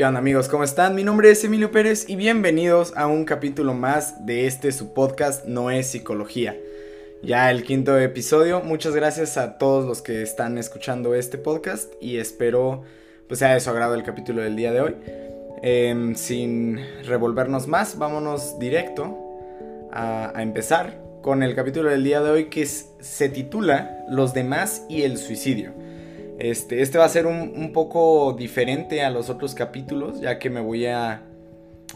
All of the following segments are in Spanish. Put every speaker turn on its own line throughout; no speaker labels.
¿Qué onda amigos? ¿Cómo están? Mi nombre es Emilio Pérez y bienvenidos a un capítulo más de este su podcast No es Psicología. Ya el quinto episodio. Muchas gracias a todos los que están escuchando este podcast y espero pues sea de su agrado el capítulo del día de hoy. Em, sin revolvernos más, vámonos directo a, empezar con el capítulo del día de hoy que se titula Los demás y el suicidio. Este, este va a ser un, poco diferente a los otros capítulos, ya que me voy a,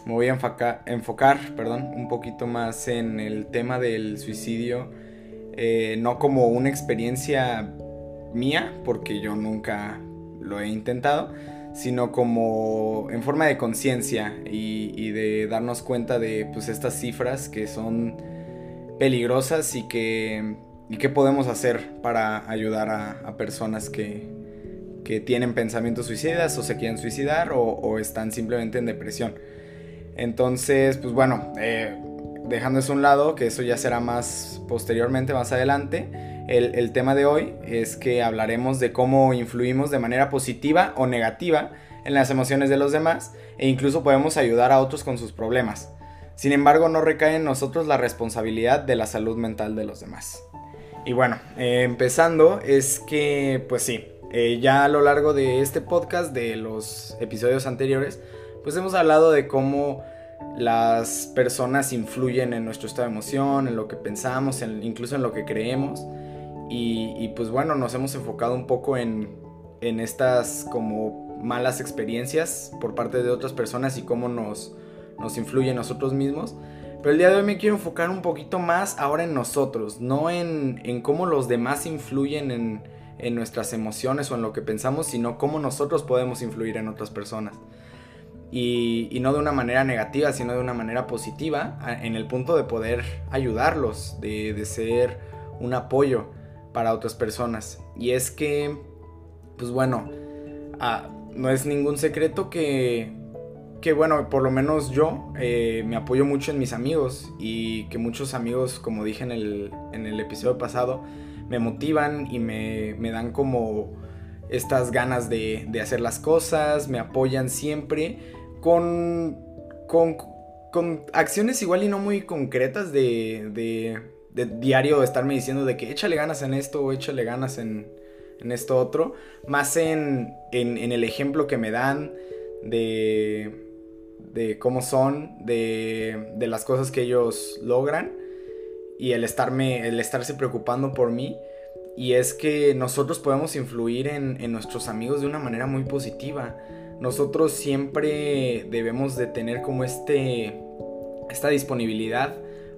me voy a enfocar, enfocar perdón, un poquito más en el tema del suicidio, eh, no como una experiencia mía, porque yo nunca lo he intentado, sino como en forma de conciencia y, de darnos cuenta de pues, estas cifras que son peligrosas y que, y qué podemos hacer para ayudar a personas que, que tienen pensamientos suicidas o se quieren suicidar o, están simplemente en depresión. Entonces, pues bueno, eh, dejando eso a un lado, que eso ya será más posteriormente, más adelante, el, el, tema de hoy es que hablaremos de cómo influimos de manera positiva o negativa en las emociones de los demás e incluso podemos ayudar a otros con sus problemas. Sin embargo, no recae en nosotros la responsabilidad de la salud mental de los demás. Y bueno, eh, empezando es que, pues sí, eh, ya a lo largo de este podcast, de los episodios anteriores, pues hemos hablado de cómo las personas influyen en nuestro estado de emoción, en lo que pensamos, incluso en lo que creemos. Y, pues bueno, nos hemos enfocado un poco en, en estas como malas experiencias por parte de otras personas y cómo nos, nos influye en nosotros mismos. Pero el día de hoy me quiero enfocar un poquito más ahora en nosotros, no en, en cómo los demás influyen en, en nuestras emociones o en lo que pensamos, sino cómo nosotros podemos influir en otras personas. Y, no de una manera negativa, sino de una manera positiva, en el punto de poder ayudarlos, de, ser un apoyo para otras personas. Y es que, pues bueno, ah, no es ningún secreto que, que bueno, por lo menos yo eh, me apoyo mucho en mis amigos y que muchos amigos, como dije en el, en el episodio pasado, me motivan y me, dan como estas ganas de, hacer las cosas, me apoyan siempre con, con, acciones igual y no muy concretas de, de, diario estarme diciendo de que échale ganas en esto o échale ganas en, en esto otro, más en, en, el ejemplo que me dan de, de cómo son, de, de las cosas que ellos logran y el, estarme, el estarse preocupando por mí. Y es que nosotros podemos influir en, en, nuestros amigos de una manera muy positiva. Nosotros siempre debemos de tener como este, esta disponibilidad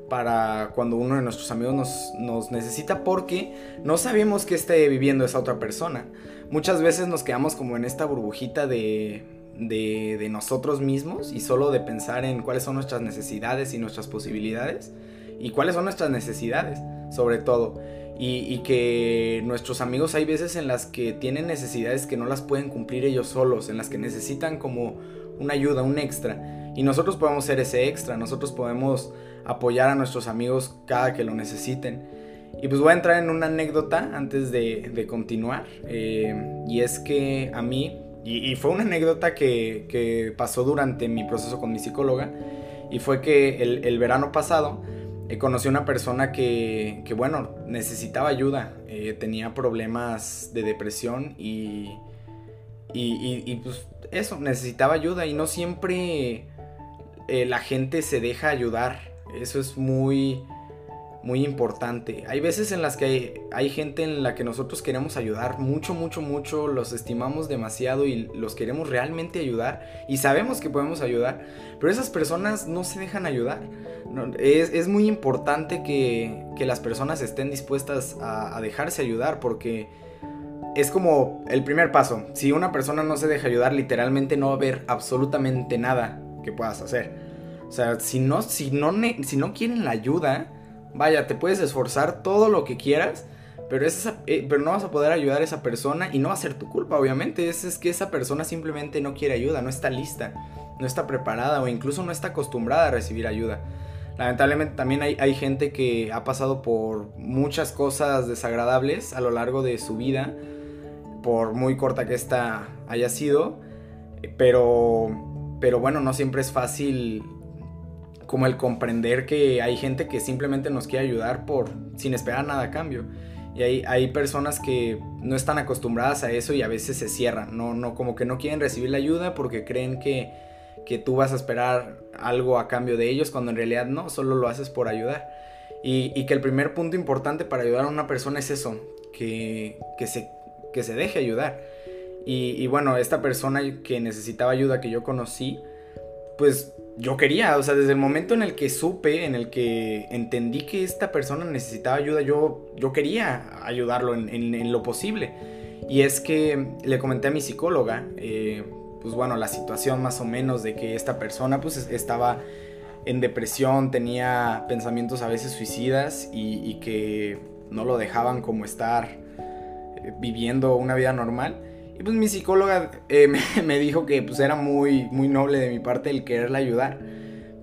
para cuando uno de nuestros amigos nos, nos necesita porque no sabemos qué esté viviendo esa otra persona. Muchas veces nos quedamos como en esta burbujita de, de, de nosotros mismos y solo de pensar en cuáles son nuestras necesidades y nuestras posibilidades y cuáles son nuestras necesidades, sobre todo. Y, que nuestros amigos hay veces en las que tienen necesidades que no las pueden cumplir ellos solos, en las que necesitan como una ayuda, un extra. Y nosotros podemos ser ese extra, nosotros podemos apoyar a nuestros amigos cada que lo necesiten. Y pues voy a entrar en una anécdota antes de, continuar. Eh, y es que a mí, y, fue una anécdota que, pasó durante mi proceso con mi psicóloga, y fue que el, verano pasado, eh, conocí a una persona que, que bueno, necesitaba ayuda, eh, tenía problemas de depresión y, y, y, pues eso, necesitaba ayuda. Y no siempre eh, la gente se deja ayudar, eso es muy muy importante. Hay veces en las que hay, gente en la que nosotros queremos ayudar mucho, mucho, mucho, los estimamos demasiado y los queremos realmente ayudar y sabemos que podemos ayudar, pero esas personas no se dejan ayudar. es, muy importante que, las personas estén dispuestas a, a dejarse ayudar porque es como el primer paso. Si una persona no se deja ayudar, literalmente no va a haber absolutamente nada que puedas hacer. O sea, si no, si no, si no quieren la ayuda, Vaya, te puedes esforzar todo lo que quieras, pero, eh, pero no vas a poder ayudar a esa persona y no va a ser tu culpa, obviamente. Es, es que esa persona simplemente no quiere ayuda, no está lista, no está preparada o incluso no está acostumbrada a recibir ayuda. Lamentablemente también hay, hay gente que ha pasado por muchas cosas desagradables a lo largo de su vida, por muy corta que esta haya sido. Pero, pero bueno, no siempre es fácil como el comprender que hay gente que simplemente nos quiere ayudar por sin esperar nada a cambio. Y hay, hay personas que no están acostumbradas a eso y a veces se cierran, no, no, como que no quieren recibir la ayuda porque creen que, que tú vas a esperar algo a cambio de ellos cuando en realidad no, solo lo haces por ayudar. Y, que el primer punto importante para ayudar a una persona es eso, que, que, se, que se deje ayudar. Y bueno, esta persona que necesitaba ayuda que yo conocí, pues yo quería, o sea, desde el momento en el que supe, en el que entendí que esta persona necesitaba ayuda, yo, yo quería ayudarlo en, lo posible. Y es que le comenté a mi psicóloga, eh, pues bueno, la situación más o menos de que esta persona pues estaba en depresión, tenía pensamientos a veces suicidas y, que no lo dejaban como estar eh, viviendo una vida normal. Y pues mi psicóloga eh, me, dijo que pues era muy, muy noble de mi parte el quererla ayudar.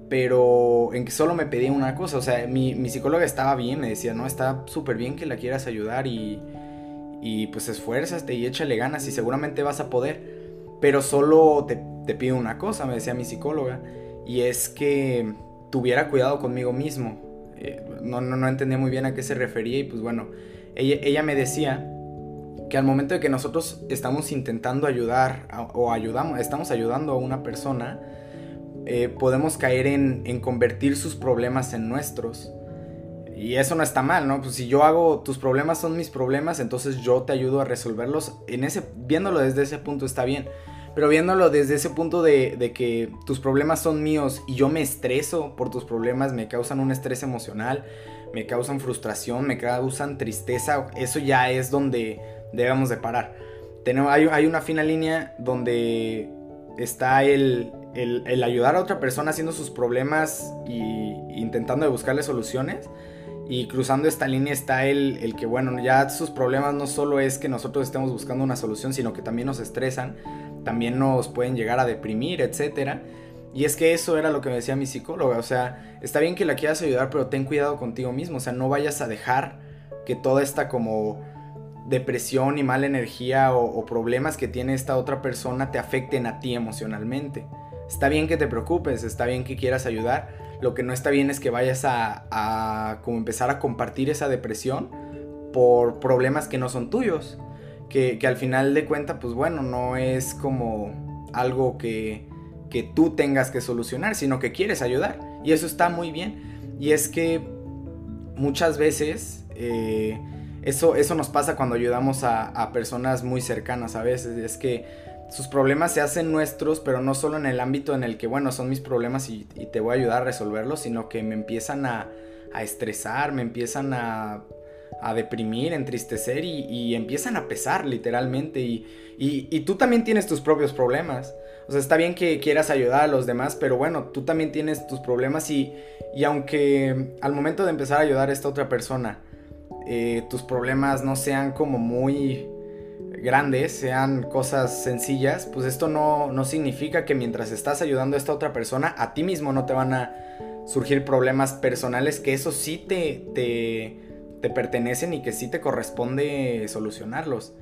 Pero en que solo me pedía una cosa. O sea, mi, mi psicóloga estaba bien, me decía, no, está súper bien que la quieras ayudar y, y pues esfuérzate y échale ganas y seguramente vas a poder. Pero solo te, te pido una cosa, me decía mi psicóloga. Y es que tuviera cuidado conmigo mismo. Eh, no, no, no entendía muy bien a qué se refería y pues bueno, ella, ella me decía que al momento de que nosotros estamos intentando ayudar o ayudamos, estamos ayudando a una persona, eh, podemos caer en, en, convertir sus problemas en nuestros. Y eso no está mal, ¿no? Pues si yo hago, tus problemas son mis problemas, entonces yo te ayudo a resolverlos. En ese, viéndolo desde ese punto está bien. Pero viéndolo desde ese punto de, de que tus problemas son míos y yo me estreso por tus problemas, me causan un estrés emocional, me causan frustración, me causan tristeza, eso ya es donde debemos de parar. Tenemos, hay, una fina línea donde está el, el, ayudar a otra persona haciendo sus problemas y intentando de buscarle soluciones. Y cruzando esta línea está el, el, que, bueno, ya sus problemas no solo es que nosotros estemos buscando una solución, sino que también nos estresan, también nos pueden llegar a deprimir, etc. Y es que eso era lo que me decía mi psicóloga, o sea, está bien que la quieras ayudar, pero ten cuidado contigo mismo, o sea, no vayas a dejar que toda esta como depresión y mala energía o, problemas que tiene esta otra persona te afecten a ti emocionalmente. Está bien que te preocupes, está bien que quieras ayudar. Lo que no está bien es que vayas a, como empezar a compartir esa depresión por problemas que no son tuyos. Que, al final de cuentas, pues bueno, no es como algo que, que tú tengas que solucionar, sino que quieres ayudar. Y eso está muy bien. Y es que muchas veces eh, eso, eso nos pasa cuando ayudamos a, personas muy cercanas a veces. Es que sus problemas se hacen nuestros, pero no solo en el ámbito en el que, bueno, son mis problemas y, te voy a ayudar a resolverlos, sino que me empiezan a, estresar, me empiezan a, deprimir, entristecer y, empiezan a pesar literalmente. Y, y, tú también tienes tus propios problemas. O sea, está bien que quieras ayudar a los demás, pero bueno, tú también tienes tus problemas y, y aunque al momento de empezar a ayudar a esta otra persona, eh, tus problemas no sean como muy grandes, sean cosas sencillas, pues esto no, no significa que mientras estás ayudando a esta otra persona, a ti mismo no te van a surgir problemas personales, que eso sí te, te, te pertenecen y que sí te corresponde solucionarlos.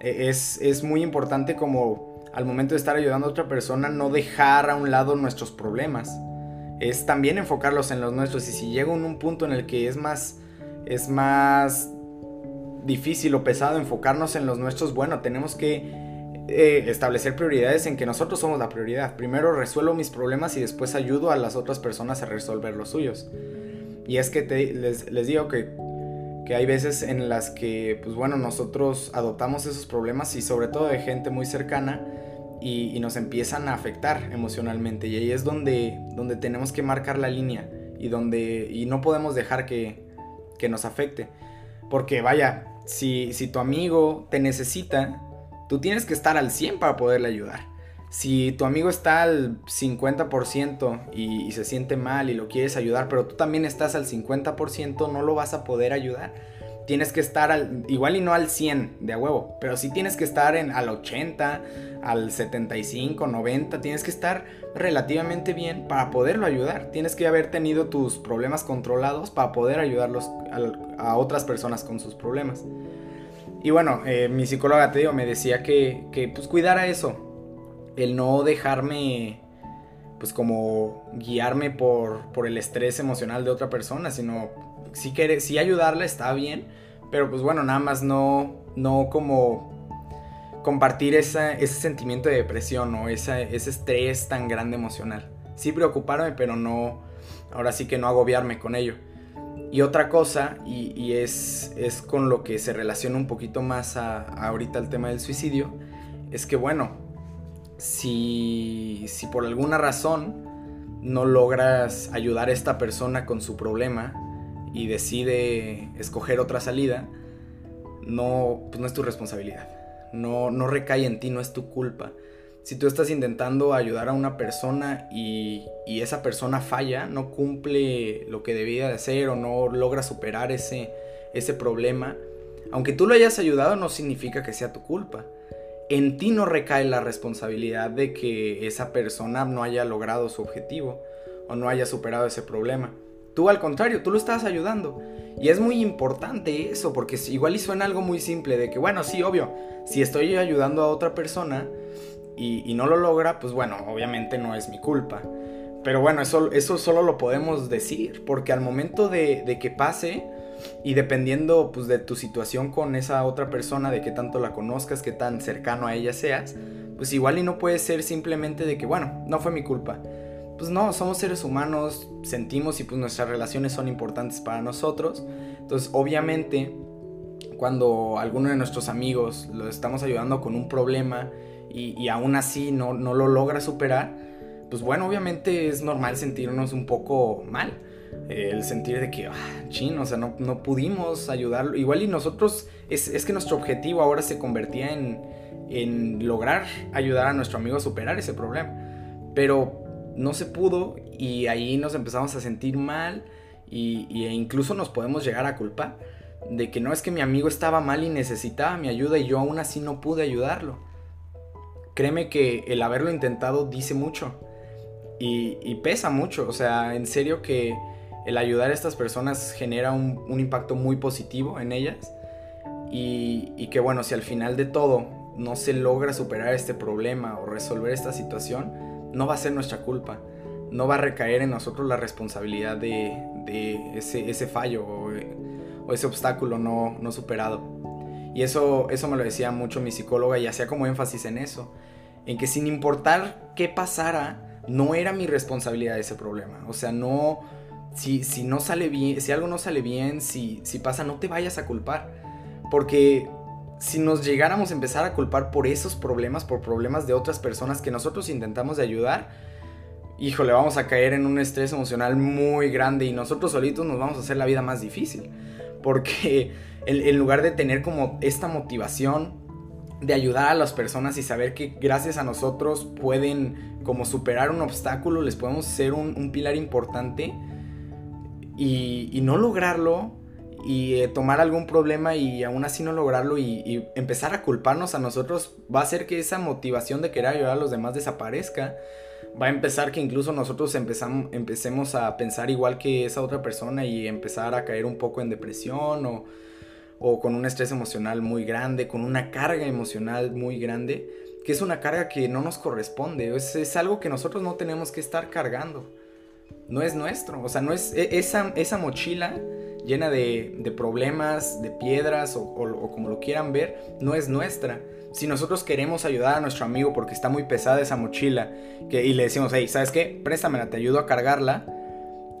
E, es, es muy importante como al momento de estar ayudando a otra persona no dejar a un lado nuestros problemas. Es también enfocarlos en los nuestros y si llega un punto en el que es más es más difícil o pesado enfocarnos en los nuestros, bueno, tenemos que eh, establecer prioridades en que nosotros somos la prioridad. Primero resuelvo mis problemas y después ayudo a las otras personas a resolver los suyos. Y es que les, digo que, que, hay veces en las que, pues bueno, nosotros adoptamos esos problemas y sobre todo de gente muy cercana y, nos empiezan a afectar emocionalmente. Y ahí es donde, donde tenemos que marcar la línea y, donde, y no podemos dejar que, que nos afecte. Porque vaya, si, si tu amigo te necesita, tú tienes que estar al 100 para poderle ayudar. Si tu amigo está al 50% y, y, se siente mal y lo quieres ayudar, pero tú también estás al 50%, no lo vas a poder ayudar tienes que estar al, igual y no al 100 de a huevo, pero sí tienes que estar en, al 80, al 75, 90, tienes que estar relativamente bien para poderlo ayudar. Tienes que haber tenido tus problemas controlados para poder ayudarlos a, otras personas con sus problemas. Y bueno, eh, mi psicóloga te digo, me decía que, que pues cuidara eso, el no dejarme pues como guiarme por, por el estrés emocional de otra persona, sino si quiere, si ayudarla está bien, pero pues bueno, nada más no, no como compartir ese sentimiento de depresión o ese estrés tan grande emocional. Sí preocuparme, pero no, ahora sí que no agobiarme con ello. Y otra cosa, y, es, es, con lo que se relaciona un poquito más a, ahorita el tema del suicidio, es que bueno, si, si por alguna razón no logras ayudar a esta persona con su problema y decide escoger otra salida, no, pues no es tu responsabilidad. No, no recae en ti, no es tu culpa. Si tú estás intentando ayudar a una persona y, y esa persona falla, no cumple lo que debía de hacer o no logra superar ese, ese problema, aunque tú lo hayas ayudado no significa que sea tu culpa. En ti no recae la responsabilidad de que esa persona no haya logrado su objetivo o no haya superado ese problema. Tú al contrario, tú lo estás ayudando. Y es muy importante eso, porque igual y suena algo muy simple de que, bueno, sí, obvio, si estoy ayudando a otra persona y, no lo logra, pues bueno, obviamente no es mi culpa. Pero bueno, eso, eso solo lo podemos decir, porque al momento de, que pase, y dependiendo pues de tu situación con esa otra persona, de qué tanto la conozcas, qué tan cercano a ella seas, pues igual y no puede ser simplemente de que, bueno, no fue mi culpa pues no, somos seres humanos, sentimos y pues nuestras relaciones son importantes para nosotros. Entonces, obviamente, cuando alguno de nuestros amigos lo estamos ayudando con un problema y, aún así no, no, lo logra superar, pues bueno, obviamente es normal sentirnos un poco mal. el sentir de que, ah, chin, o sea, no, no, pudimos ayudarlo. Igual y nosotros, es, es que nuestro objetivo ahora se convertía en, en lograr ayudar a nuestro amigo a superar ese problema. Pero no se pudo y ahí nos empezamos a sentir mal y, e incluso nos podemos llegar a culpar de que no es que mi amigo estaba mal y necesitaba mi ayuda y yo aún así no pude ayudarlo. Créeme que el haberlo intentado dice mucho y, pesa mucho, o sea, en serio que el ayudar a estas personas genera un, impacto muy positivo en ellas y, y que bueno, si al final de todo no se logra superar este problema o resolver esta situación, no va a ser nuestra culpa. No va a recaer en nosotros la responsabilidad de, ese, fallo o, ese obstáculo no, no superado. Y eso, eso me lo decía mucho mi psicóloga y hacía como énfasis en eso. En que sin importar qué pasara, no era mi responsabilidad ese problema. O sea, no. Si, si no sale bien, si algo no sale bien, si, si pasa, no te vayas a culpar. Porque si nos llegáramos a empezar a culpar por esos problemas, por problemas de otras personas que nosotros intentamos de ayudar, híjole, vamos a caer en un estrés emocional muy grande y nosotros solitos nos vamos a hacer la vida más difícil. Porque en, lugar de tener como esta motivación de ayudar a las personas y saber que gracias a nosotros pueden como superar un obstáculo, les podemos ser un, pilar importante y, y no lograrlo, y eh, tomar algún problema y aún así no lograrlo y, empezar a culparnos a nosotros va a hacer que esa motivación de querer ayudar a los demás desaparezca. Va a empezar que incluso nosotros empezamos, empecemos a pensar igual que esa otra persona y empezar a caer un poco en depresión o, o con un estrés emocional muy grande, con una carga emocional muy grande, que es una carga que no nos corresponde, es, es algo que nosotros no tenemos que estar cargando. No es nuestro, o sea, no es e, esa, esa mochila llena de, problemas, de piedras o, como lo quieran ver, no es nuestra. Si nosotros queremos ayudar a nuestro amigo porque está muy pesada esa mochila y le decimos, hey, ¿sabes qué? Préstamela, te ayudo a cargarla.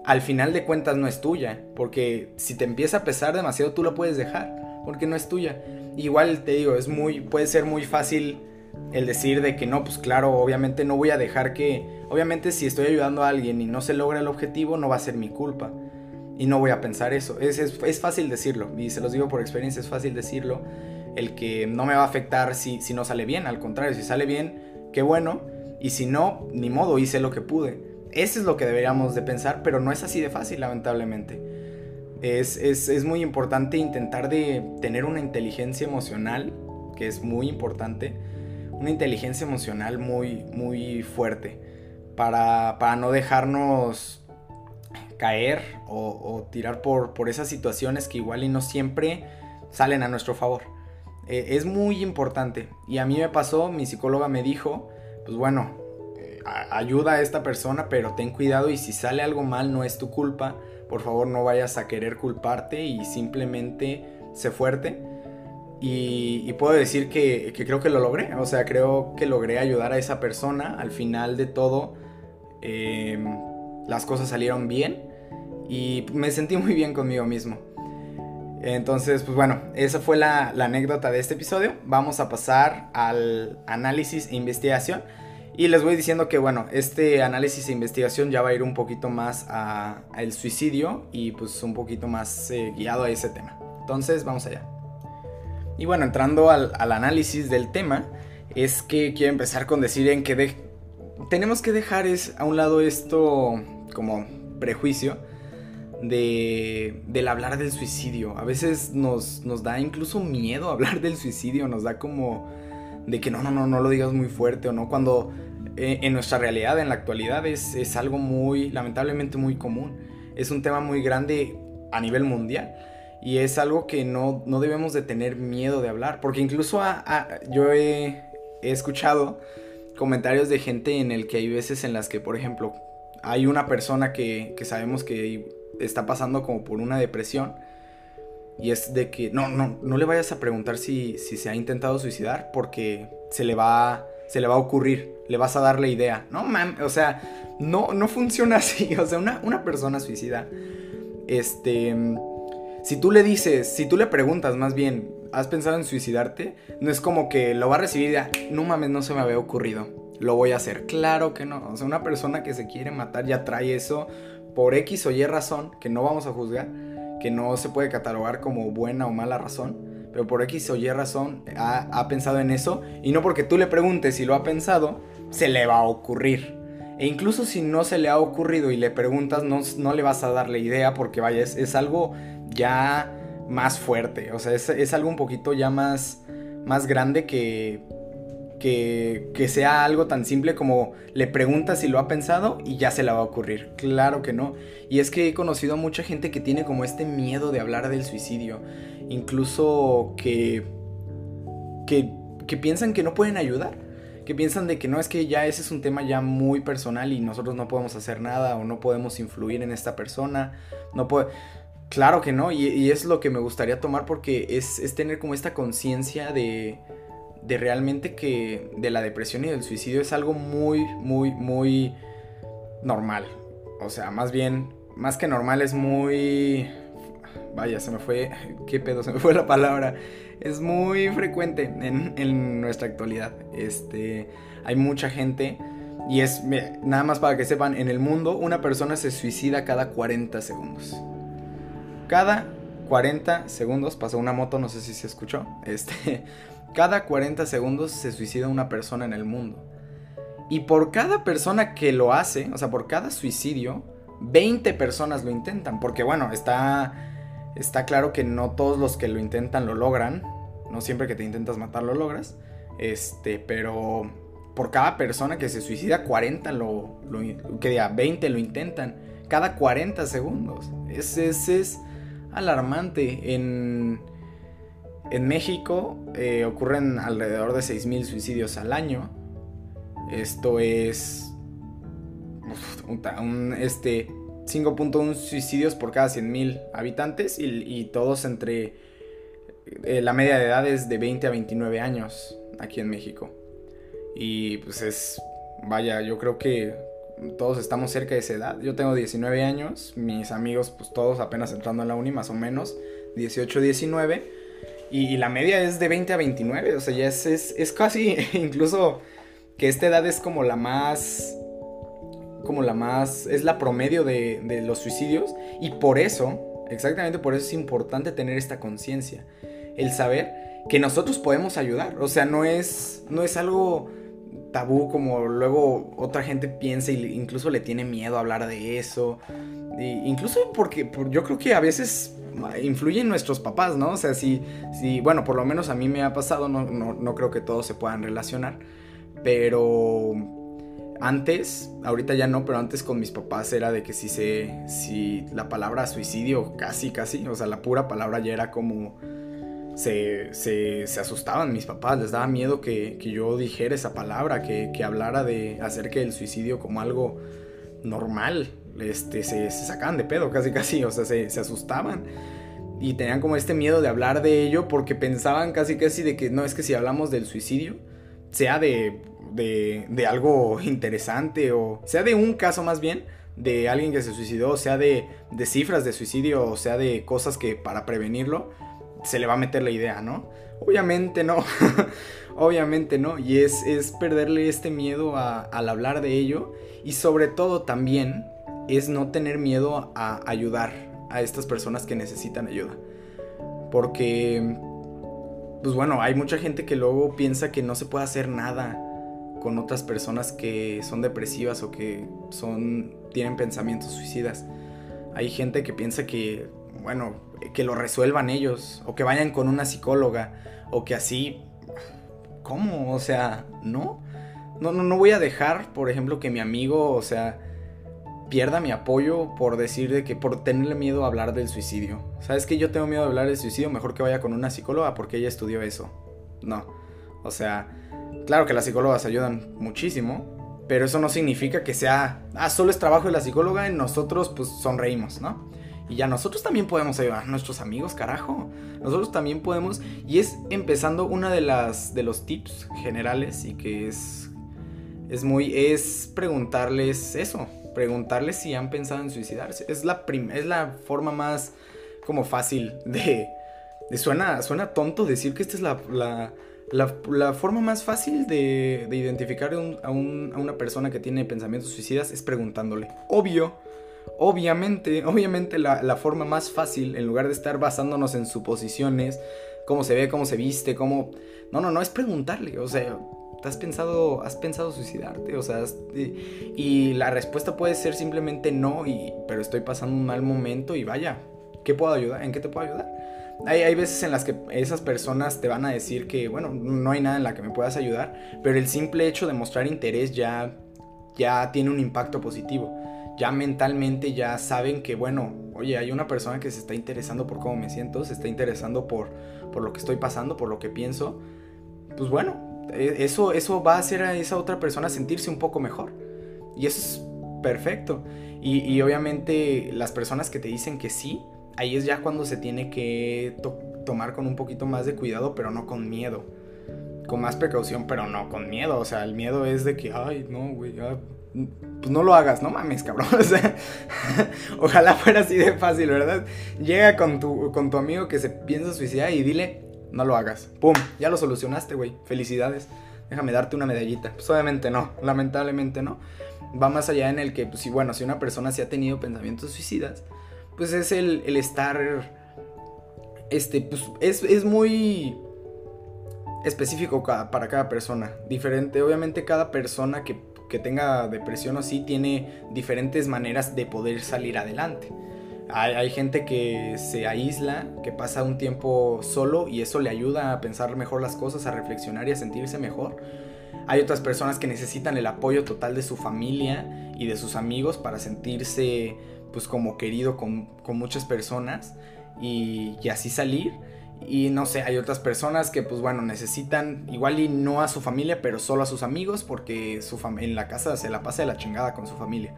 Al final de cuentas no es tuya, porque si te empieza a pesar demasiado tú la puedes dejar, porque no es tuya. Igual te digo, es muy, puede ser muy fácil el decir de que no, pues claro, obviamente no voy a dejar que, obviamente si estoy ayudando a alguien y no se logra el objetivo, no va a ser mi culpa. Y no voy a pensar eso. Es, es, fácil decirlo. Y se los digo por experiencia, es fácil decirlo. El que no me va a afectar si, si no sale bien. Al contrario, si sale bien, qué bueno. Y si no, ni modo, hice lo que pude. Eso es lo que deberíamos de pensar, pero no es así de fácil, lamentablemente. Es, es, es muy importante intentar de tener una inteligencia emocional, que es muy importante. Una inteligencia emocional muy, muy fuerte. Para, para no dejarnos caer o, tirar por, por, esas situaciones que igual y no siempre salen a nuestro favor. Eh, es muy importante. Y a mí me pasó, mi psicóloga me dijo pues bueno, eh, ayuda a esta persona, pero ten cuidado y si sale algo mal no es tu culpa, por favor no vayas a querer culparte y simplemente sé fuerte. Y, puedo decir que, creo que lo logré, o sea, creo que logré ayudar a esa persona. Al final de todo, em, las cosas salieron bien y me sentí muy bien conmigo mismo. Entonces, pues bueno, esa fue la, anécdota de este episodio. Vamos a pasar al análisis e investigación. Y les voy diciendo que, bueno, este análisis e investigación ya va a ir un poquito más al suicidio y pues un poquito más eh, guiado a ese tema. Entonces, vamos allá. Y bueno, entrando al, análisis del tema, es que quiero empezar con decir en que tenemos que dejar es, a un lado esto como prejuicio de, del hablar del suicidio. A veces nos, nos da incluso miedo hablar del suicidio, nos da como de que no, no, no, no lo digas muy fuerte o no, cuando eh, en nuestra realidad, en la actualidad, es, es algo muy, lamentablemente muy común. Es un tema muy grande a nivel mundial y es algo que no, no debemos de tener miedo de hablar, porque incluso yo he, he, escuchado comentarios de gente en el que hay veces en las que, por ejemplo, hay una persona que, que sabemos que está pasando como por una depresión. Y es de que no, no, no le vayas a preguntar si, si se ha intentado suicidar porque se le va, se le va a ocurrir, le vas a dar la idea. No, man, o sea, no, no funciona así. O sea, una, una persona suicida, este, si tú le dices, si tú le preguntas más bien, ¿has pensado en suicidarte? No es como que lo va a recibir y ya, no mames, no se me había ocurrido. Lo voy a hacer. Claro que no. O sea, una persona que se quiere matar ya trae eso por X o Y razón, que no vamos a juzgar, que no se puede catalogar como buena o mala razón, pero por X o Y razón ha, pensado en eso, y no porque tú le preguntes si lo ha pensado, se le va a ocurrir. E incluso si no se le ha ocurrido y le preguntas, no, no le vas a dar la idea porque vaya, es, algo ya más fuerte, o sea, es, es algo un poquito ya más, más grande que que, sea algo tan simple como le preguntas si lo ha pensado y ya se le va a ocurrir. Claro que no. Y es que he conocido a mucha gente que tiene como este miedo de hablar del suicidio. Incluso que, que, que piensan que no pueden ayudar. Que piensan de que no es que ya ese es un tema ya muy personal y nosotros no podemos hacer nada o no podemos influir en esta persona. No puede... Claro que no, y, y, es lo que me gustaría tomar porque es, es tener como esta conciencia de, de realmente que de la depresión y del suicidio es algo muy, muy, muy normal. O sea, más bien, más que normal es muy... Vaya, se me fue... ¿Qué pedo? Se me fue la palabra. Es muy frecuente en, nuestra actualidad. Este, hay mucha gente... Y es, nada más para que sepan, en el mundo una persona se suicida cada 40 segundos. Cada 40 segundos pasó una moto, no sé si se escuchó. Este, cada 40 segundos se suicida una persona en el mundo. Y por cada persona que lo hace, o sea, por cada suicidio, 20 personas lo intentan. Porque bueno, está, está claro que no todos los que lo intentan lo logran. No siempre que te intentas matar lo logras. Este, pero por cada persona que se suicida, 40 lo, que diga, 20 lo intentan. Cada 40 segundos. Ese es alarmante. En en México eh, ocurren alrededor de 6.000 suicidios al año. Esto es un, este 5.1 suicidios por cada 100.000 habitantes y, todos entre eh, la media de edad es de 20 a 29 años aquí en México. Y pues es, vaya, yo creo que todos estamos cerca de esa edad. Yo tengo 19 años, mis amigos pues todos apenas entrando en la uni más o menos, 18, 19 y, la media es de 20 a 29, o sea, ya es, es, casi, incluso que esta edad es como la más como la más, es la promedio de, de, los suicidios y por eso, exactamente por eso es importante tener esta conciencia, el saber que nosotros podemos ayudar, o sea, no es, no es algo tabú como luego otra gente piensa y incluso le tiene miedo hablar de eso, incluso porque yo creo que a veces influyen nuestros papás, ¿no? O sea, si, si, bueno, por lo menos a mí me ha pasado, no, no, creo que todos se puedan relacionar, pero antes, ahorita ya no, pero antes con mis papás era de que si se, si la palabra suicidio, casi, casi, o sea, la pura palabra ya era como, se, se, se, asustaban mis papás, les daba miedo que, que yo dijera esa palabra, que, que, hablara de hacer que el suicidio como algo normal, este, se, se sacaban de pedo casi casi, o sea, se, se, asustaban. Y tenían como este miedo de hablar de ello porque pensaban casi casi de que no es que si hablamos del suicidio, sea de, de, algo interesante o sea de un caso más bien, de alguien que se suicidó, sea de, cifras de suicidio, o sea de cosas que para prevenirlo, se le va a meter la idea, ¿no? Obviamente no, obviamente no, y es, es perderle este miedo al hablar de ello y sobre todo también es no tener miedo a ayudar a estas personas que necesitan ayuda. Porque, pues bueno, hay mucha gente que luego piensa que no se puede hacer nada con otras personas que son depresivas o que son tienen pensamientos suicidas. Hay gente que piensa que, bueno, que lo resuelvan ellos o que vayan con una psicóloga o que así ¿cómo? O sea, no. No no no voy a dejar, por ejemplo, que mi amigo, o sea, pierda mi apoyo por decir de que por tenerle miedo a hablar del suicidio. ¿Sabes que yo tengo miedo a hablar del suicidio? Mejor que vaya con una psicóloga porque ella estudió eso. No. O sea, claro que las psicólogas ayudan muchísimo, pero eso no significa que sea, ah, solo es trabajo de la psicóloga nosotros pues sonreímos, ¿no? Y ya nosotros también podemos ayudar a nuestros amigos, carajo. Nosotros también podemos. Y es empezando una de las de los tips generales y que es es muy es preguntarles eso, preguntarles si han pensado en suicidarse. Es la es la forma más como fácil de, suena suena tonto decir que esta es la, la la, forma más fácil de, de identificar a, un, a, una persona que tiene pensamientos suicidas es preguntándole. Obvio, obviamente, obviamente la, la, forma más fácil, en lugar de estar basándonos en suposiciones, cómo se ve, cómo se viste, cómo... No, no, no, es preguntarle, o sea, ¿has pensado, has pensado suicidarte? O sea, has... y la respuesta puede ser simplemente no, y, pero estoy pasando un mal momento y vaya, ¿qué puedo ayudar? ¿En qué te puedo ayudar? Hay, hay, veces en las que esas personas te van a decir que, bueno, no hay nada en la que me puedas ayudar, pero el simple hecho de mostrar interés ya, ya tiene un impacto positivo ya mentalmente ya saben que, bueno, oye, hay una persona que se está interesando por cómo me siento, se está interesando por, por lo que estoy pasando, por lo que pienso, pues bueno, eso, eso va a hacer a esa otra persona sentirse un poco mejor. Y es perfecto. Y, obviamente las personas que te dicen que sí, ahí es ya cuando se tiene que to tomar con un poquito más de cuidado, pero no con miedo. Con más precaución, pero no con miedo. O sea, el miedo es de que, ay, no, güey, pues no lo hagas, no mames, cabrón. Ojalá fuera así de fácil, ¿verdad? Llega con tu, con tu amigo que se piensa suicidar y dile, no lo hagas. ¡Pum! Ya lo solucionaste, güey. Felicidades. Déjame darte una medallita. Pues obviamente no, lamentablemente no. Va más allá en el que, pues sí, bueno, si una persona sí ha tenido pensamientos suicidas, pues es el, el estar... Este, pues es, es muy específico para cada persona. Diferente, obviamente cada persona que que tenga depresión o así tiene diferentes maneras de poder salir adelante. Hay, gente que se aísla, que pasa un tiempo solo y eso le ayuda a pensar mejor las cosas, a reflexionar y a sentirse mejor. Hay otras personas que necesitan el apoyo total de su familia y de sus amigos para sentirse pues como querido con, muchas personas y, y así salir. Y no sé, hay otras personas que pues bueno, necesitan igual y no a su familia, pero solo a sus amigos porque su en la casa se la pasa de la chingada con su familia.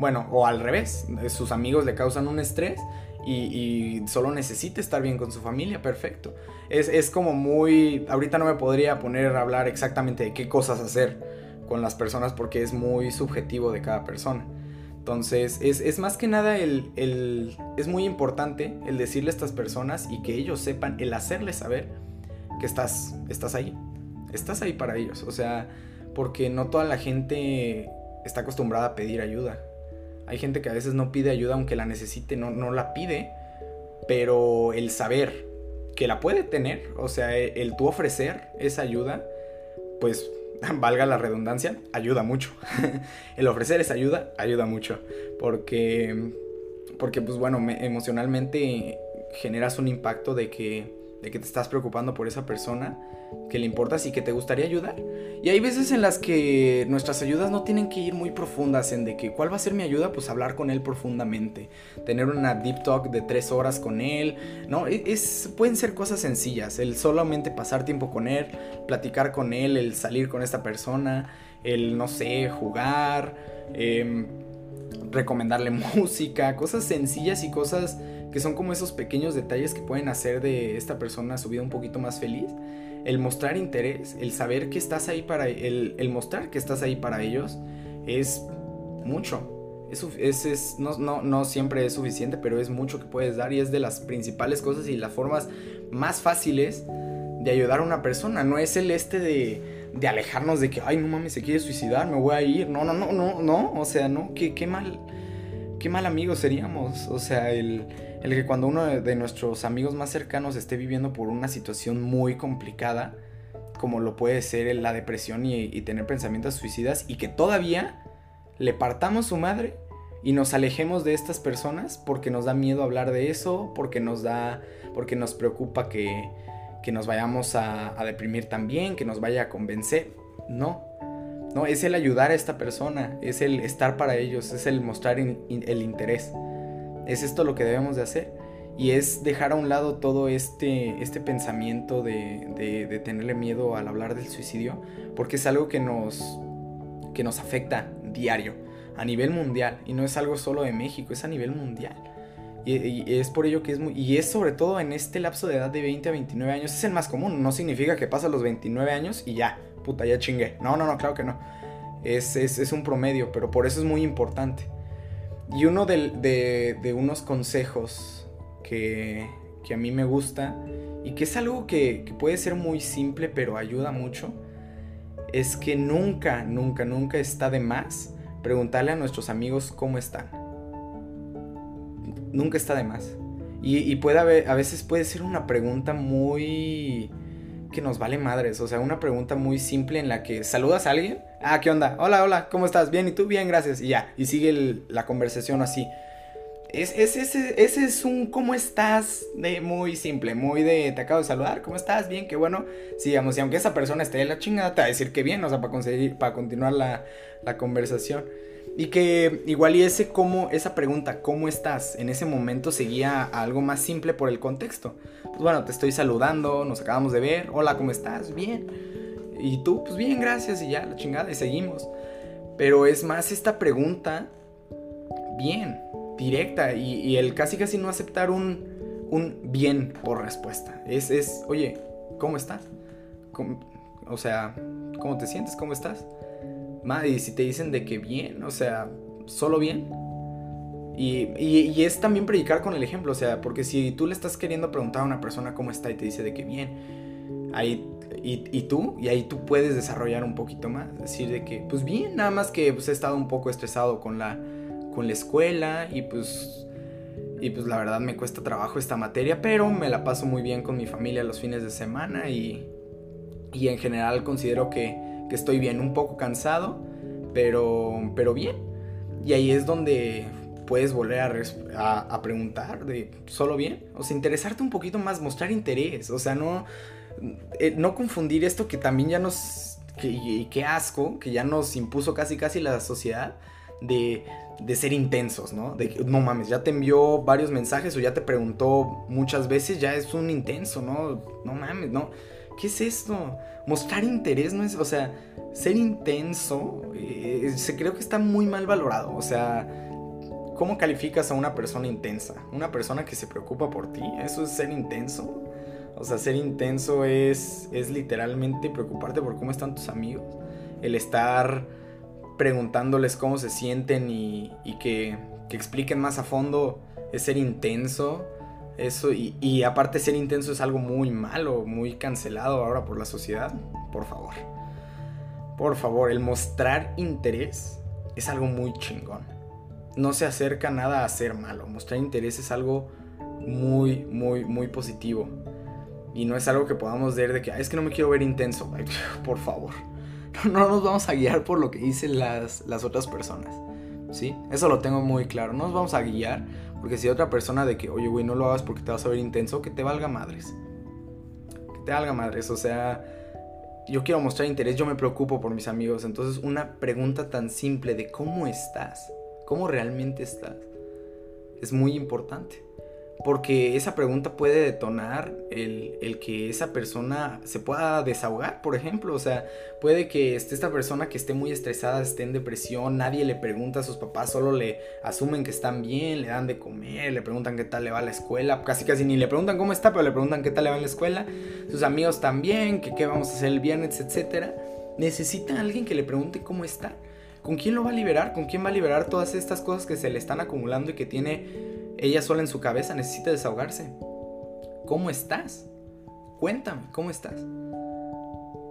Bueno, o al revés, sus amigos le causan un estrés y, solo necesita estar bien con su familia, perfecto. Es, es, como muy... Ahorita no me podría poner a hablar exactamente de qué cosas hacer con las personas porque es muy subjetivo de cada persona. Entonces, es, más que nada el, el, Es muy importante el decirle a estas personas y que ellos sepan, el hacerles saber que estás, estás ahí. Estás ahí para ellos. O sea, porque no toda la gente está acostumbrada a pedir ayuda. Hay gente que a veces no pide ayuda aunque la necesite, no, no la pide. Pero el saber que la puede tener, o sea, el, el tú ofrecer esa ayuda, pues valga la redundancia, ayuda mucho. el ofrecer esa ayuda ayuda mucho. Porque, porque pues bueno, emocionalmente generas un impacto de que de que te estás preocupando por esa persona, que le importas y que te gustaría ayudar. Y hay veces en las que nuestras ayudas no tienen que ir muy profundas en de que cuál va a ser mi ayuda, pues hablar con él profundamente, tener una deep talk de tres horas con él, ¿no? E, es, pueden ser cosas sencillas, el solamente pasar tiempo con él, platicar con él, el salir con esta persona, el, no sé, jugar, em, recomendarle música, cosas sencillas y cosas que son como esos pequeños detalles que pueden hacer de esta persona su vida un poquito más feliz. El mostrar interés, el saber que estás ahí para, el, el mostrar que estás ahí para ellos es mucho. Es, es, no, no, no, siempre es suficiente, pero es mucho que puedes dar y es de las principales cosas y las formas más fáciles de ayudar a una persona. No es el este de, de alejarnos de que, ay, no mames, se quiere suicidar, me voy a ir. No, no, no, no, no. O sea, no, qué, qué mal, qué mal amigos seríamos. O sea, el, el que cuando uno de nuestros amigos más cercanos esté viviendo por una situación muy complicada, como lo puede ser la depresión y, tener pensamientos suicidas, y que todavía le partamos su madre y nos alejemos de estas personas porque nos da miedo hablar de eso, porque nos da, porque nos preocupa que, que nos vayamos a, deprimir también, que nos vaya a convencer. No, no, es el ayudar a esta persona, es el estar para ellos, es el mostrar el interés. Es esto lo que debemos de hacer. Y es dejar a un lado todo este, este pensamiento de, de, tenerle miedo al hablar del suicidio, porque es algo que nos, que nos afecta diario, a nivel mundial. Y no es algo solo de México, es a nivel mundial. Y, es por ello que es muy... Y es sobre todo en este lapso de edad de 20 a 29 años. Es el más común. No significa que pasa los 29 años y ya, puta, ya chingué. No, no, no, claro que no. Es, es, es un promedio, pero por eso es muy importante. Y uno de, unos consejos que, a mí me gusta y que es algo que, que, puede ser muy simple pero ayuda mucho, es que nunca, nunca, nunca está de más preguntarle a nuestros amigos cómo están. Nunca está de más. Y, y puede haber, a veces puede ser una pregunta muy que nos vale madres. O sea, una pregunta muy simple en la que saludas a alguien. Ah, ¿qué onda? Hola, hola, ¿cómo estás? Bien, ¿y tú? Bien, gracias. Y ya, y sigue la conversación así. Es, ese, es un ¿cómo estás? de muy simple, muy de te acabo de saludar, ¿cómo estás? Bien, qué bueno. Sigamos, y aunque esa persona esté de la chingada, te va a decir que bien, o sea, para conseguir, para continuar la, la conversación. Y que igual y ese cómo, esa pregunta, ¿cómo estás? En ese momento seguía a algo más simple por el contexto. Pues bueno, te estoy saludando, nos acabamos de ver, hola, ¿cómo estás? Bien. Y tú, pues bien, gracias, y ya, la chingada, y seguimos. Pero es más esta pregunta, bien, directa, y, el casi casi no aceptar un, un bien por respuesta. Es, es, oye, ¿cómo estás? o sea, ¿cómo te sientes? ¿Cómo estás? y si te dicen de que bien, o sea, solo bien. Y, es también predicar con el ejemplo, o sea, porque si tú le estás queriendo preguntar a una persona cómo está y te dice de que bien, ahí, y, tú, y ahí tú puedes desarrollar un poquito más, decir de que, pues bien, nada más que pues, he estado un poco estresado con la, con la escuela y pues, y pues la verdad me cuesta trabajo esta materia, pero me la paso muy bien con mi familia los fines de semana y, y en general considero que que estoy bien, un poco cansado, pero, pero bien. Y ahí es donde puedes volver a, a, preguntar de solo bien, o sea, interesarte un poquito más, mostrar interés, o sea, no, eh, no confundir esto que también ya nos, y qué asco, que ya nos impuso casi casi la sociedad de, de ser intensos, ¿no? De que, no mames, ya te envió varios mensajes o ya te preguntó muchas veces, ya es un intenso, ¿no? No mames, no ¿Qué es esto? Mostrar interés no es, o sea, ser intenso, eh, se creo que está muy mal valorado. O sea, ¿cómo calificas a una persona intensa? Una persona que se preocupa por ti, eso es ser intenso. O sea, ser intenso es, es literalmente preocuparte por cómo están tus amigos. El estar preguntándoles cómo se sienten y, que, que expliquen más a fondo es ser intenso. Eso, y, y, aparte ser intenso es algo muy malo, muy cancelado ahora por la sociedad. Por favor. Por favor, el mostrar interés es algo muy chingón. No se acerca nada a ser malo. Mostrar interés es algo muy, muy, muy positivo. Y no es algo que podamos ver de que, es que no me quiero ver intenso. por favor. No nos vamos a guiar por lo que dicen las, las otras personas. ¿Sí? Eso lo tengo muy claro. No nos vamos a guiar porque si otra persona de que, oye, güey, no lo hagas porque te vas a ver intenso, que te valga madres. te valga madres, o sea, yo quiero mostrar interés, yo me preocupo por mis amigos, entonces una pregunta tan simple de cómo estás, cómo realmente estás, es muy importante. Porque esa pregunta puede detonar el, que esa persona se pueda desahogar, por ejemplo. O sea, puede que esté esta persona que esté muy estresada, esté en depresión, nadie le pregunta a sus papás, solo le asumen que están bien, le dan de comer, le preguntan qué tal le va a la escuela. Casi casi ni le preguntan cómo está, pero le preguntan qué tal le va en la escuela. Sus amigos también, que qué vamos a hacer el viernes, etc. Necesita alguien que le pregunte cómo está. ¿Con quién lo va a liberar? ¿Con quién va a liberar todas estas cosas que se le están acumulando y que tiene ella sola en su cabeza necesita desahogarse. ¿Cómo estás? Cuéntame, ¿cómo estás?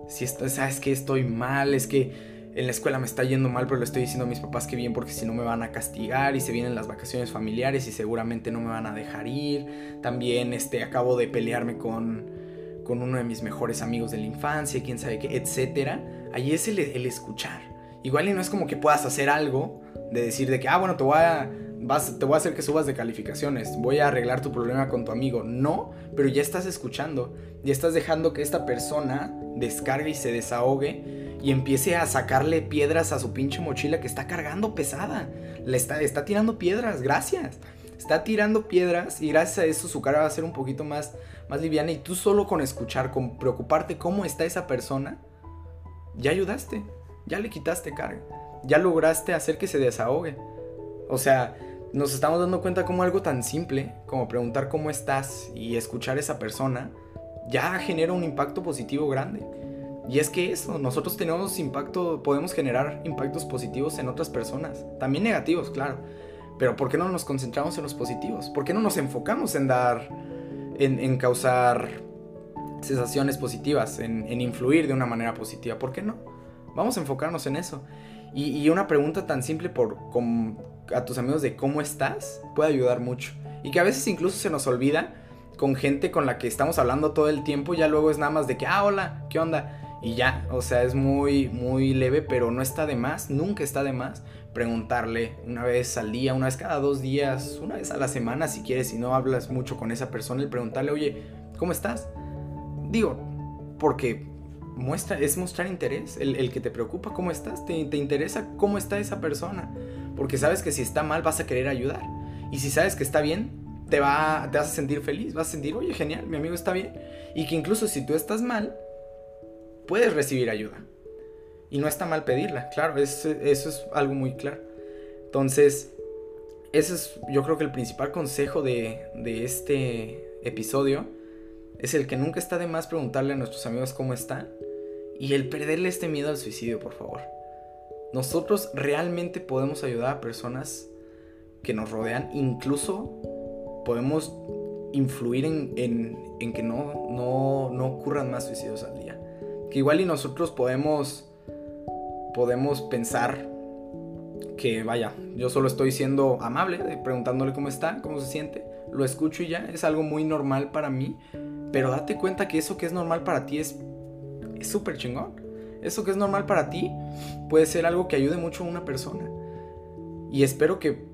Si estás, sabes que estoy mal, es que en la escuela me está yendo mal, pero le estoy diciendo a mis papás que bien porque si no me van a castigar y se vienen las vacaciones familiares y seguramente no me van a dejar ir. También este, acabo de pelearme con, con uno de mis mejores amigos de la infancia, quién sabe qué, etcétera. Ahí es el, el escuchar. Igual y no es como que puedas hacer algo de decir de que, ah, bueno, te voy a te voy a hacer que subas de calificaciones, voy a arreglar tu problema con tu amigo. No, pero ya estás escuchando, ya estás dejando que esta persona descargue y se desahogue y empiece a sacarle piedras a su pinche mochila que está cargando pesada. Le está, está tirando piedras, gracias. Está tirando piedras y gracias a eso su cara va a ser un poquito más, más liviana y tú solo con escuchar, con preocuparte cómo está esa persona, ya ayudaste, ya le quitaste carga, ya lograste hacer que se desahogue. O sea, nos estamos dando cuenta como algo tan simple como preguntar cómo estás y escuchar a esa persona ya genera un impacto positivo grande. Y es que eso, nosotros tenemos impacto, podemos generar impactos positivos en otras personas, también negativos, claro. Pero ¿por qué no nos concentramos en los positivos? ¿Por qué no nos enfocamos en dar, en, causar sensaciones positivas, en, influir de una manera positiva? ¿Por qué no? Vamos a enfocarnos en eso. Y, una pregunta tan simple por, a tus amigos de cómo estás puede ayudar mucho. Y que a veces incluso se nos olvida con gente con la que estamos hablando todo el tiempo, ya luego es nada más de que, ah, hola, ¿qué onda? Y ya, o sea, es muy, muy leve, pero no está de más, nunca está de más preguntarle una vez al día, una vez cada dos días, una vez a la semana si quieres, si no hablas mucho con esa persona, el preguntarle, oye, ¿cómo estás? Digo, porque muestra, es mostrar interés, el, que te preocupa cómo estás, te, te interesa cómo está esa persona. Porque sabes que si está mal vas a querer ayudar. Y si sabes que está bien, te, va, te vas a sentir feliz. Vas a sentir, oye, genial, mi amigo está bien. Y que incluso si tú estás mal, puedes recibir ayuda. Y no está mal pedirla, claro, eso es algo muy claro. Entonces, ese es yo creo que el principal consejo de, de este episodio. Es el que nunca está de más preguntarle a nuestros amigos cómo están. Y el perderle este miedo al suicidio, por favor. Nosotros realmente podemos ayudar a personas que nos rodean, incluso podemos influir en, que no, no, ocurran más suicidios al día. Que igual y nosotros podemos, podemos pensar que vaya, yo solo estoy siendo amable, preguntándole cómo está, cómo se siente, lo escucho y ya, es algo muy normal para mí, pero date cuenta que eso que es normal para ti es súper chingón eso que es normal para ti puede ser algo que ayude mucho a una persona. Y espero que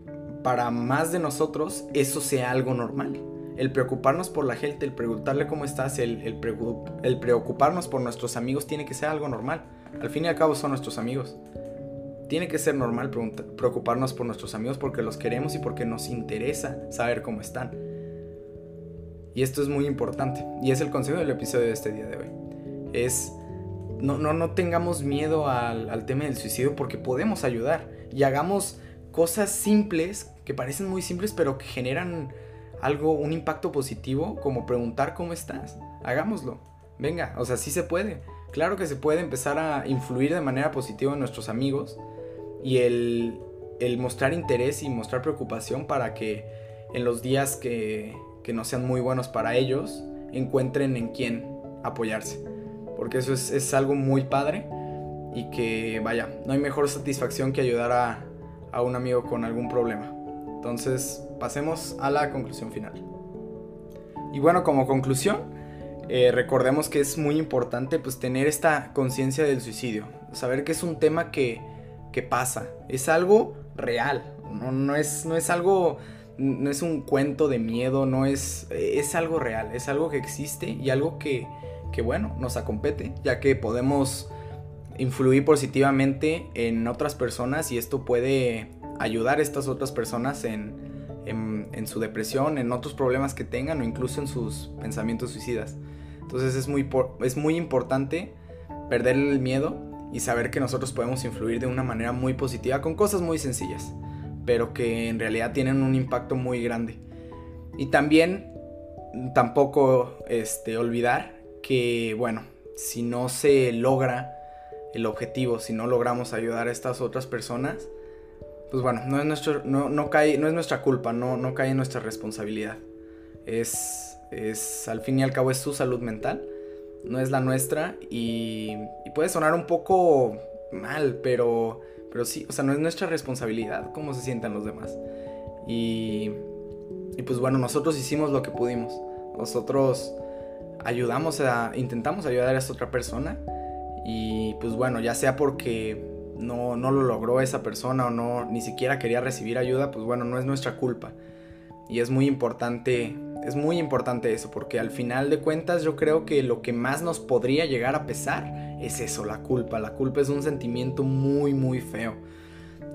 para más de nosotros eso sea algo normal. El preocuparnos por la gente, el preguntarle cómo estás, el, el, preocuparnos por nuestros amigos tiene que ser algo normal. Al fin y al cabo son nuestros amigos. Tiene que ser normal preocuparnos por nuestros amigos porque los queremos y porque nos interesa saber cómo están. Y esto es muy importante. Y es el consejo del episodio de este día de hoy. Es no, no, no tengamos miedo al, tema del suicidio porque podemos ayudar y hagamos cosas simples que parecen muy simples pero que generan algo, un impacto positivo como preguntar cómo estás. Hagámoslo. Venga, o sea, sí se puede. Claro que se puede empezar a influir de manera positiva en nuestros amigos y el, el mostrar interés y mostrar preocupación para que en los días que, que no sean muy buenos para ellos encuentren en quién apoyarse porque eso es, algo muy padre y que vaya, no hay mejor satisfacción que ayudar a, un amigo con algún problema. Entonces, pasemos a la conclusión final. Y bueno, como conclusión, eh, recordemos que es muy importante pues tener esta conciencia del suicidio, saber que es un tema que, que pasa, es algo real, no, no, es, no es algo, no es un cuento de miedo, no es, es algo real, es algo que existe y algo que, que bueno, nos acompete, ya que podemos influir positivamente en otras personas y esto puede ayudar a estas otras personas en, en, su depresión, en otros problemas que tengan o incluso en sus pensamientos suicidas. Entonces es muy, es muy importante perder el miedo y saber que nosotros podemos influir de una manera muy positiva con cosas muy sencillas, pero que en realidad tienen un impacto muy grande. Y también tampoco este, olvidar que, bueno, si no se logra el objetivo, si no logramos ayudar a estas otras personas, pues bueno, no es, nuestro, no, cae, no es nuestra culpa, no, no cae en nuestra responsabilidad. Es, es, al fin y al cabo, es su salud mental, no es la nuestra y, puede sonar un poco mal, pero, pero sí, o sea, no es nuestra responsabilidad cómo se sientan los demás. Y, y pues bueno, nosotros hicimos lo que pudimos. Nosotros ayudamos a, intentamos ayudar a esta otra persona y pues bueno, ya sea porque no, no lo logró esa persona o no ni siquiera quería recibir ayuda, pues bueno, no es nuestra culpa. Y es muy importante, es muy importante eso, porque al final de cuentas yo creo que lo que más nos podría llegar a pesar es eso, la culpa. La culpa es un sentimiento muy, muy feo.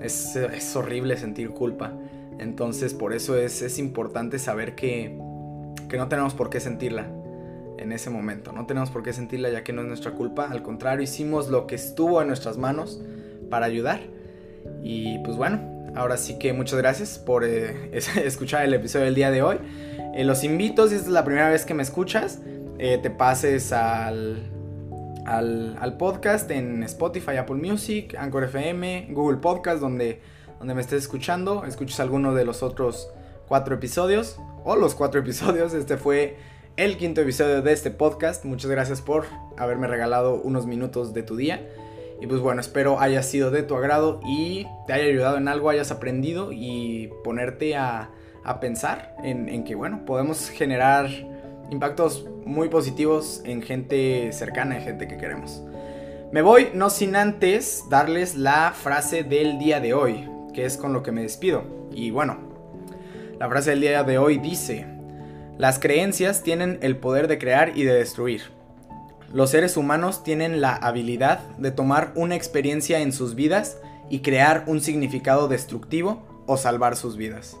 Es, es horrible sentir culpa. Entonces por eso es, es importante saber que, que no tenemos por qué sentirla en ese momento. No tenemos por qué sentirla ya que no es nuestra culpa. Al contrario, hicimos lo que estuvo en nuestras manos para ayudar. Y pues bueno, ahora sí que muchas gracias por eh, escuchar el episodio del día de hoy. Eh, los invito, si esta es la primera vez que me escuchas, eh, te pases al, al, podcast en Spotify, Apple Music, Anchor FM, Google Podcast, donde, donde me estés escuchando. Escuches alguno de los otros cuatro episodios o los cuatro episodios. Este fue el quinto episodio de este podcast. Muchas gracias por haberme regalado unos minutos de tu día. Y pues bueno, espero haya sido de tu agrado y te haya ayudado en algo, hayas aprendido y ponerte a, pensar en, que bueno, podemos generar impactos muy positivos en gente cercana, en gente que queremos. Me voy, no sin antes darles la frase del día de hoy, que es con lo que me despido. Y bueno, la frase del día de hoy dice, las creencias tienen el poder de crear y de destruir. Los seres humanos tienen la habilidad de tomar una experiencia en sus vidas y crear un significado destructivo o salvar sus vidas.